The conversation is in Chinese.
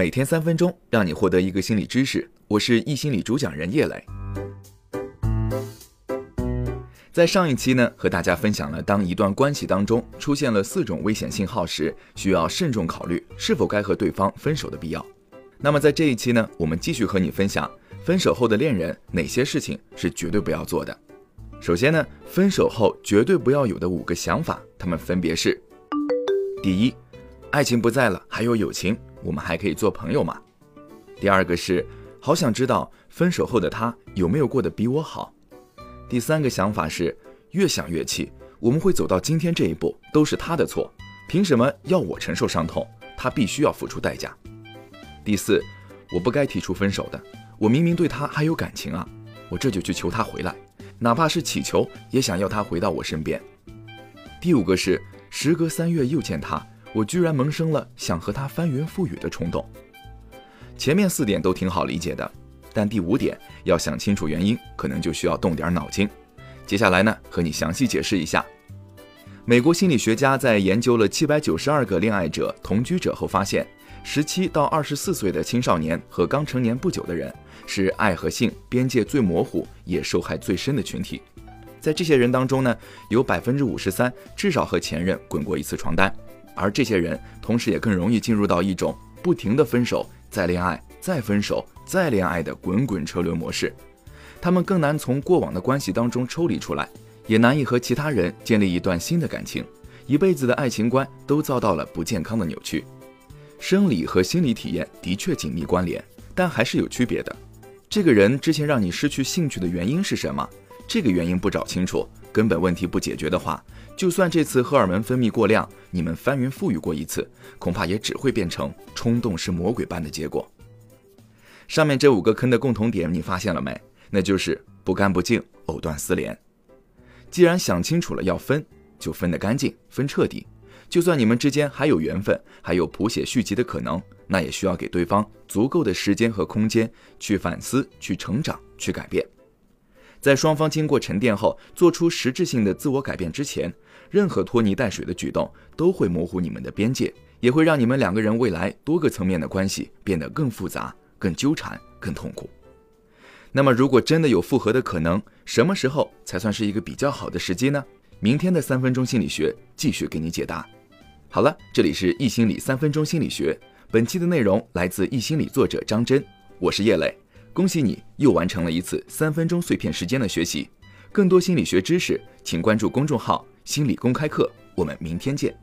每天三分钟，让你获得一个心理知识。我是易心理主讲人叶磊。在上一期呢，和大家分享了当一段关系当中出现了四种危险信号时，需要慎重考虑是否该和对方分手的必要。那么在这一期呢，我们继续和你分享分手后的恋人哪些事情是绝对不要做的。首先呢，分手后绝对不要有的五个想法，他们分别是：第一，爱情不在了，还有友情，我们还可以做朋友吗？第二个是，好想知道分手后的他有没有过得比我好。第三个想法是，越想越气，我们会走到今天这一步，都是他的错，凭什么要我承受伤痛？他必须要付出代价。第四，我不该提出分手的，我明明对他还有感情啊，我这就去求他回来，哪怕是乞求，也想要他回到我身边。第五个是，时隔三月又见他，我居然萌生了想和他翻云覆雨的冲动。前面四点都挺好理解的。但第五点要想清楚原因，可能就需要动点脑筋。接下来呢，和你详细解释一下。美国心理学家在研究了七百九十二个恋爱者同居者后发现，十七到二十四岁的青少年和刚成年不久的人是爱和性边界最模糊也受害最深的群体。在这些人当中呢，有百分之五十三至少和前任滚过一次床单，而这些人同时也更容易进入到一种不停的分手再恋爱再分手。再恋爱的滚滚车轮模式，他们更难从过往的关系当中抽离出来，也难以和其他人建立一段新的感情，一辈子的爱情观都遭到了不健康的扭曲。生理和心理体验的确紧密关联，但还是有区别的。这个人之前让你失去兴趣的原因是什么？这个原因不找清楚，根本问题不解决的话，就算这次荷尔蒙分泌过量，你们翻云覆雨过一次，恐怕也只会变成冲动是魔鬼般的结果。上面这五个坑的共同点，你发现了没？那就是不干不净，藕断丝连。既然想清楚了要分，就分得干净，分彻底。就算你们之间还有缘分，还有谱写续集的可能，那也需要给对方足够的时间和空间去反思、去成长、去改变。在双方经过沉淀后，做出实质性的自我改变之前，任何拖泥带水的举动都会模糊你们的边界，也会让你们两个人未来多个层面的关系变得更复杂。更纠缠，更痛苦。那么，如果真的有复合的可能，什么时候才算是一个比较好的时机呢？明天的三分钟心理学继续给你解答。好了，这里是易心理三分钟心理学，本期的内容来自易心理作者张真，我是叶磊。恭喜你又完成了一次三分钟碎片时间的学习。更多心理学知识，请关注公众号“心理公开课”。我们明天见。